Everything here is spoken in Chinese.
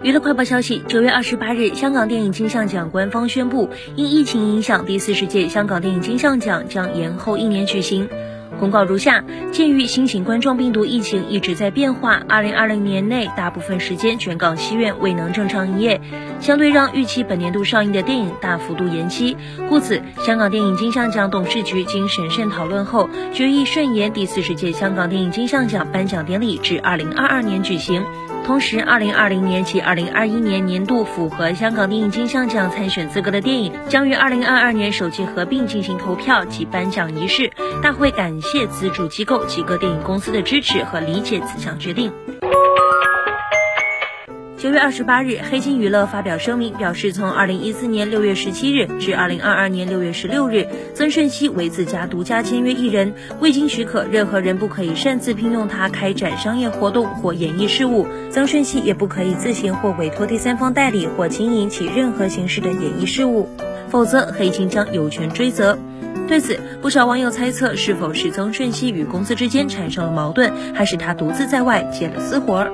娱乐快报消息：九月二十八日，香港电影金像奖官方宣布，因疫情影响，第四十届香港电影金像奖将延后一年举行。公告如下：鉴于新型冠状病毒疫情一直在变化，二零二零年内大部分时间全港戏院未能正常营业，相对让预期本年度上映的电影大幅度延期。故此，香港电影金像奖董事局经审慎讨论后，决议顺延第四十届香港电影金像奖颁奖典礼至二零二二年举行。同时，二零二零年及二零二一年年度符合香港电影金像奖参选资格的电影，将于二零二二年首季合并进行投票及颁奖仪式。大会感谢资助机构及各电影公司的支持和理解此项决定。九月二十八日，黑金娱乐发表声明，表示从二零一四年六月十七日至二零二二年六月十六日，曾舜晞为自家独家签约艺人，未经许可，任何人不可以擅自聘用他开展商业活动或演艺事务。曾舜晞也不可以自行或委托第三方代理或经营其任何形式的演艺事务，否则黑金将有权追责。对此，不少网友猜测，是否是曾舜晞与公司之间产生了矛盾，还是他独自在外接了私活儿？